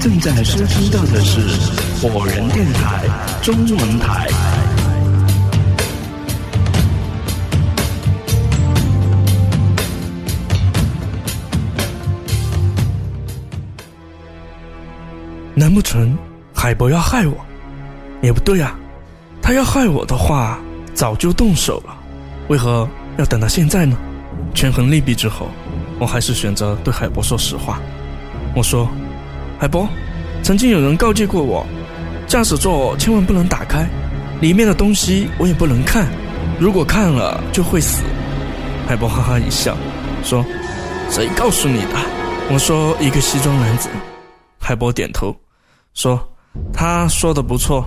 正在收听到的是火人电台中文台。难不成海博要害我？也不对啊，他要害我的话，早就动手了，为何要等到现在呢？权衡利弊之后，我还是选择对海博说实话。我说：“海波，曾经有人告诫过我，驾驶座千万不能打开，里面的东西我也不能看，如果看了就会死。”海波哈哈一笑，说：“谁告诉你的？”我说：“一个西装男子。”海波点头，说：“他说的不错，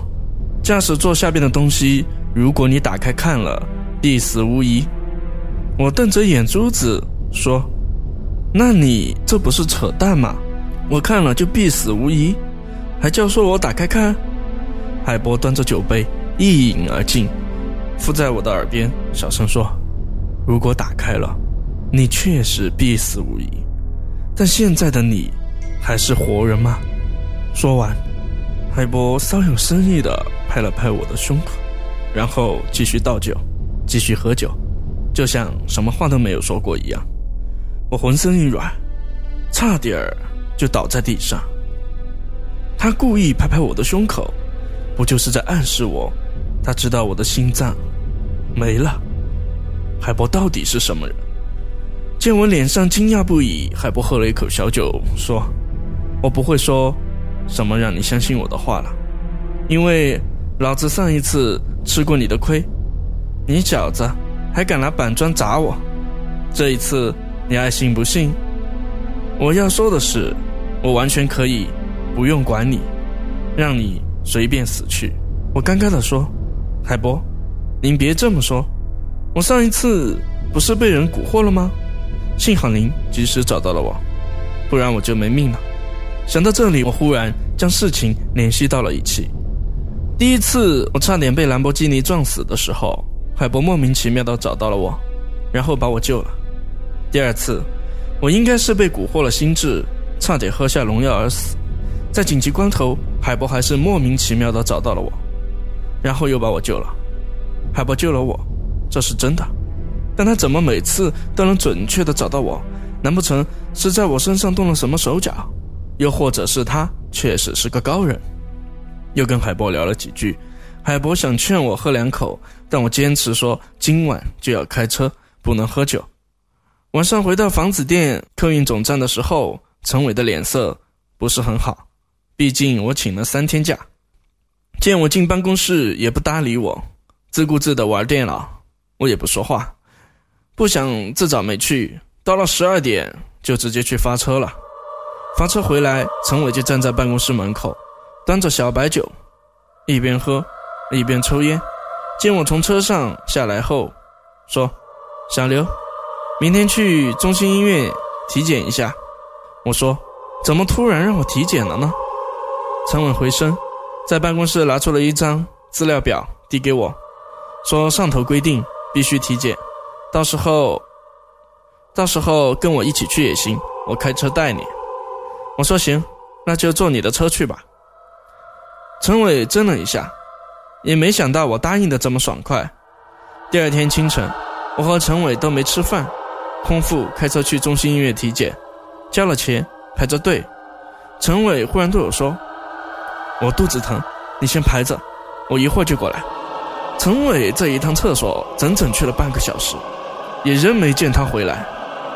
驾驶座下边的东西，如果你打开看了，必死无疑。”我瞪着眼珠子说：“那你这不是扯淡吗？我看了就必死无疑，还教唆我打开看？”海波端着酒杯一饮而尽，附在我的耳边小声说：“如果打开了，你确实必死无疑。但现在的你还是活人吗？”说完，海波稍有深意地拍了拍我的胸口，然后继续倒酒，继续喝酒。就像什么话都没有说过一样，我浑身一软，差点儿就倒在地上。他故意拍拍我的胸口，不就是在暗示我，他知道我的心脏没了？海波到底是什么人？见我脸上惊讶不已，海波喝了一口小酒，说：“我不会说什么让你相信我的话了，因为老子上一次吃过你的亏，你小子。”还敢拿板砖砸我！这一次你爱信不信？我要说的是，我完全可以不用管你，让你随便死去。我尴尬地说：“海波，您别这么说，我上一次不是被人蛊惑了吗？幸好您及时找到了我，不然我就没命了。”想到这里，我忽然将事情联系到了一起。第一次我差点被兰博基尼撞死的时候。海博莫名其妙地找到了我，然后把我救了。第二次，我应该是被蛊惑了心智，差点喝下农药而死。在紧急关头，海波还是莫名其妙地找到了我，然后又把我救了。海波救了我，这是真的。但他怎么每次都能准确地找到我？难不成是在我身上动了什么手脚？又或者是他确实是个高人？又跟海波聊了几句。海波想劝我喝两口，但我坚持说今晚就要开车，不能喝酒。晚上回到房子店客运总站的时候，陈伟的脸色不是很好，毕竟我请了三天假。见我进办公室也不搭理我，自顾自的玩电脑，我也不说话，不想自找没趣。到了十二点就直接去发车了。发车回来，陈伟就站在办公室门口，端着小白酒，一边喝。一边抽烟，见我从车上下来后，说：“小刘，明天去中心医院体检一下。”我说：“怎么突然让我体检了呢？”陈伟回身，在办公室拿出了一张资料表递给我，说：“上头规定必须体检，到时候，到时候跟我一起去也行，我开车带你。”我说：“行，那就坐你的车去吧。”陈伟怔了一下。也没想到我答应的这么爽快。第二天清晨，我和陈伟都没吃饭，空腹开车去中心医院体检，交了钱，排着队。陈伟忽然对我说：“我肚子疼，你先排着，我一会儿就过来。”陈伟这一趟厕所整整去了半个小时，也仍没见他回来，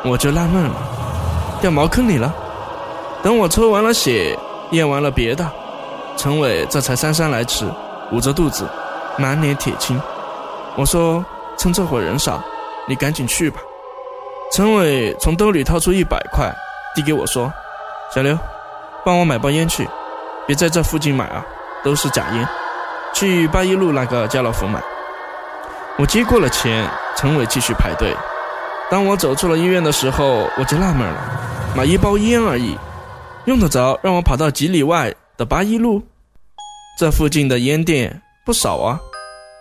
我就纳闷了，掉茅坑里了。等我抽完了血，验完了别的，陈伟这才姗姗来迟。捂着肚子，满脸铁青。我说：“趁这会人少，你赶紧去吧。”陈伟从兜里掏出一百块，递给我说：“小刘，帮我买包烟去，别在这附近买啊，都是假烟。去八一路那个家乐福买。”我接过了钱，陈伟继续排队。当我走出了医院的时候，我就纳闷了：买一包烟而已，用得着让我跑到几里外的八一路？这附近的烟店不少啊，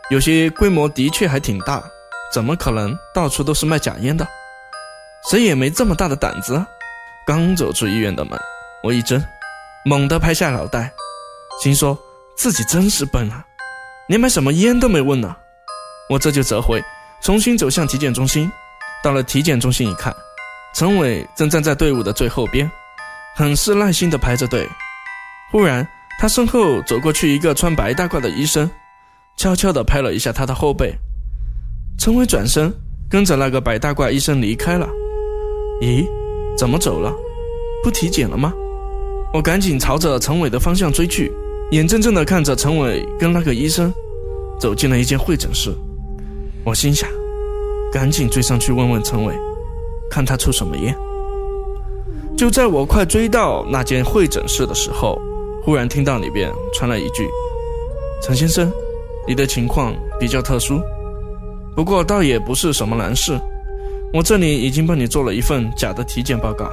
有些规模的确还挺大，怎么可能到处都是卖假烟的？谁也没这么大的胆子。刚走出医院的门，我一怔，猛地拍下脑袋，心说自己真是笨啊，连买什么烟都没问呢。我这就折回，重新走向体检中心。到了体检中心一看，陈伟正站在队伍的最后边，很是耐心地排着队。忽然，他身后走过去一个穿白大褂的医生，悄悄地拍了一下他的后背。陈伟转身，跟着那个白大褂医生离开了。咦，怎么走了？不体检了吗？我赶紧朝着陈伟的方向追去，眼睁睁地看着陈伟跟那个医生走进了一间会诊室。我心想，赶紧追上去问问陈伟，看他抽什么烟。就在我快追到那间会诊室的时候，忽然听到里边传来一句：“陈先生，你的情况比较特殊，不过倒也不是什么难事。我这里已经帮你做了一份假的体检报告。”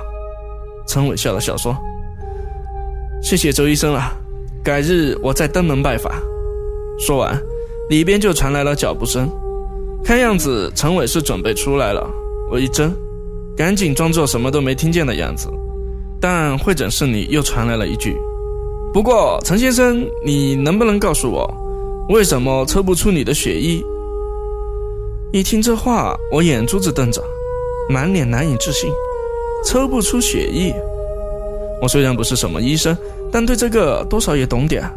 陈伟笑了笑说：“谢谢周医生了，改日我再登门拜访。”说完，里边就传来了脚步声。看样子陈伟是准备出来了。我一怔。赶紧装作什么都没听见的样子，但会诊室里又传来了一句：“不过陈先生，你能不能告诉我，为什么抽不出你的血液？”一听这话，我眼珠子瞪着，满脸难以置信：“抽不出血液？我虽然不是什么医生，但对这个多少也懂点。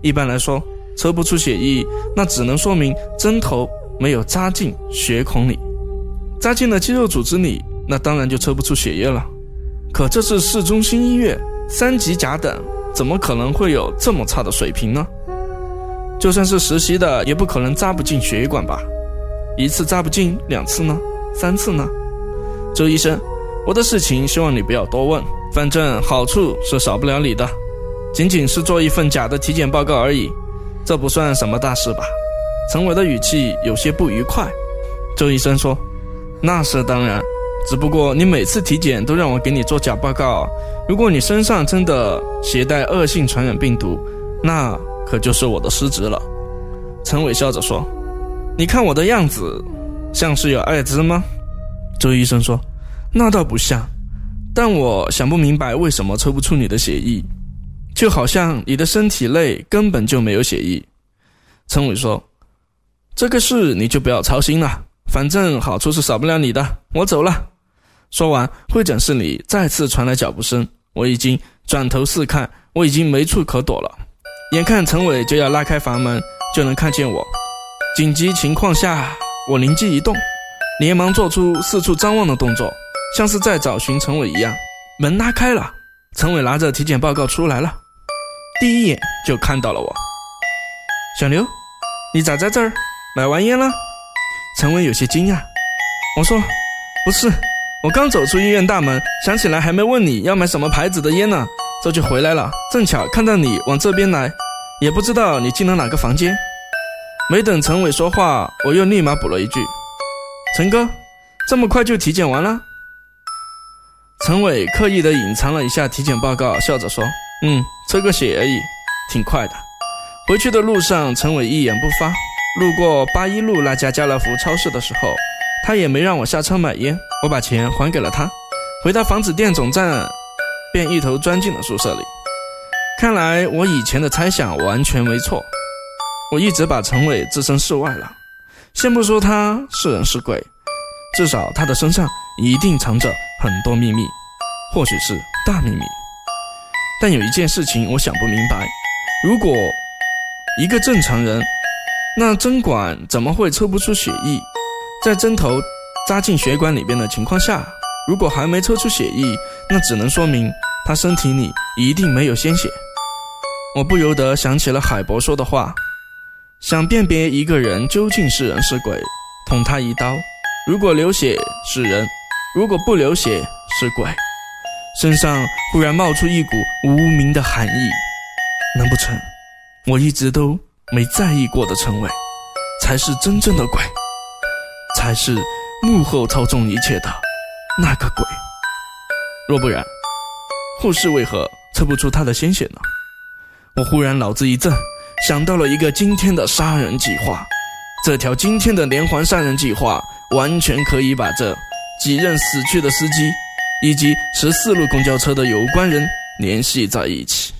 一般来说，抽不出血液，那只能说明针头没有扎进血孔里，扎进了肌肉组织里。”那当然就抽不出血液了，可这是市中心医院，三级甲等，怎么可能会有这么差的水平呢？就算是实习的，也不可能扎不进血管吧？一次扎不进，两次呢？三次呢？周医生，我的事情希望你不要多问，反正好处是少不了你的，仅仅是做一份假的体检报告而已，这不算什么大事吧？陈伟的语气有些不愉快。周医生说：“那是当然。”只不过你每次体检都让我给你做假报告，如果你身上真的携带恶性传染病毒，那可就是我的失职了。陈伟笑着说：“你看我的样子，像是有艾滋吗？”周医生说：“那倒不像，但我想不明白为什么抽不出你的血液，就好像你的身体内根本就没有血液。”陈伟说：“这个事你就不要操心了，反正好处是少不了你的。我走了。”说完，会诊室里再次传来脚步声。我已经转头四看，我已经没处可躲了。眼看陈伟就要拉开房门，就能看见我。紧急情况下，我灵机一动，连忙做出四处张望的动作，像是在找寻陈伟一样。门拉开了，陈伟拿着体检报告出来了，第一眼就看到了我。小刘，你咋在这儿？买完烟了？陈伟有些惊讶。我说，不是。我刚走出医院大门，想起来还没问你要买什么牌子的烟呢，这就回来了。正巧看到你往这边来，也不知道你进了哪个房间。没等陈伟说话，我又立马补了一句：“陈哥，这么快就体检完了？”陈伟刻意的隐藏了一下体检报告，笑着说：“嗯，抽个血而已，挺快的。”回去的路上，陈伟一言不发。路过八一路那家家乐福超市的时候。他也没让我下车买烟，我把钱还给了他。回到房子店总站，便一头钻进了宿舍里。看来我以前的猜想完全没错，我一直把陈伟置身事外了。先不说他是人是鬼，至少他的身上一定藏着很多秘密，或许是大秘密。但有一件事情我想不明白：如果一个正常人，那针管怎么会抽不出血液？在针头扎进血管里边的情况下，如果还没抽出血液，那只能说明他身体里一定没有鲜血。我不由得想起了海博说的话：想辨别一个人究竟是人是鬼，捅他一刀，如果流血是人，如果不流血是鬼。身上忽然冒出一股无名的寒意，难不成我一直都没在意过的陈伟，才是真正的鬼？才是幕后操纵一切的那个鬼。若不然，护士为何测不出他的鲜血呢？我忽然脑子一震，想到了一个惊天的杀人计划。这条惊天的连环杀人计划，完全可以把这几任死去的司机，以及十四路公交车的有关人联系在一起。